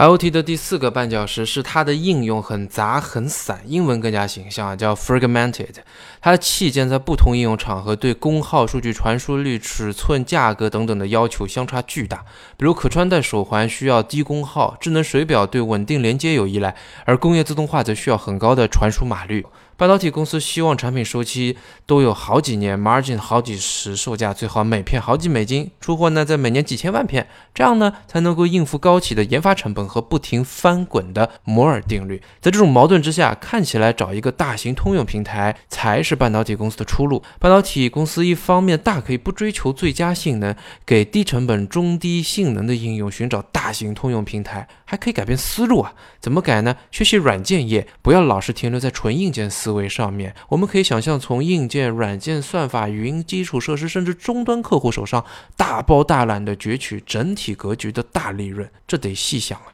IoT 的第四个绊脚石是它的应用很杂很散，英文更加形象，叫 fragmented。它的器件在不同应用场合对功耗、数据传输率、尺寸、价格等等的要求相差巨大。比如可穿戴手环需要低功耗，智能水表对稳定连接有依赖，而工业自动化则需要很高的传输码率。半导体公司希望产品周期都有好几年，margin 好几十，售价最好每片好几美金，出货呢在每年几千万片，这样呢才能够应付高企的研发成本和不停翻滚的摩尔定律。在这种矛盾之下，看起来找一个大型通用平台才是半导体公司的出路。半导体公司一方面大可以不追求最佳性能，给低成本中低性能的应用寻找大型通用平台，还可以改变思路啊？怎么改呢？学习软件业，不要老是停留在纯硬件思。思维上面，我们可以想象从硬件、软件、算法、云基础设施，甚至终端客户手上大包大揽的攫取整体格局的大利润，这得细想啊。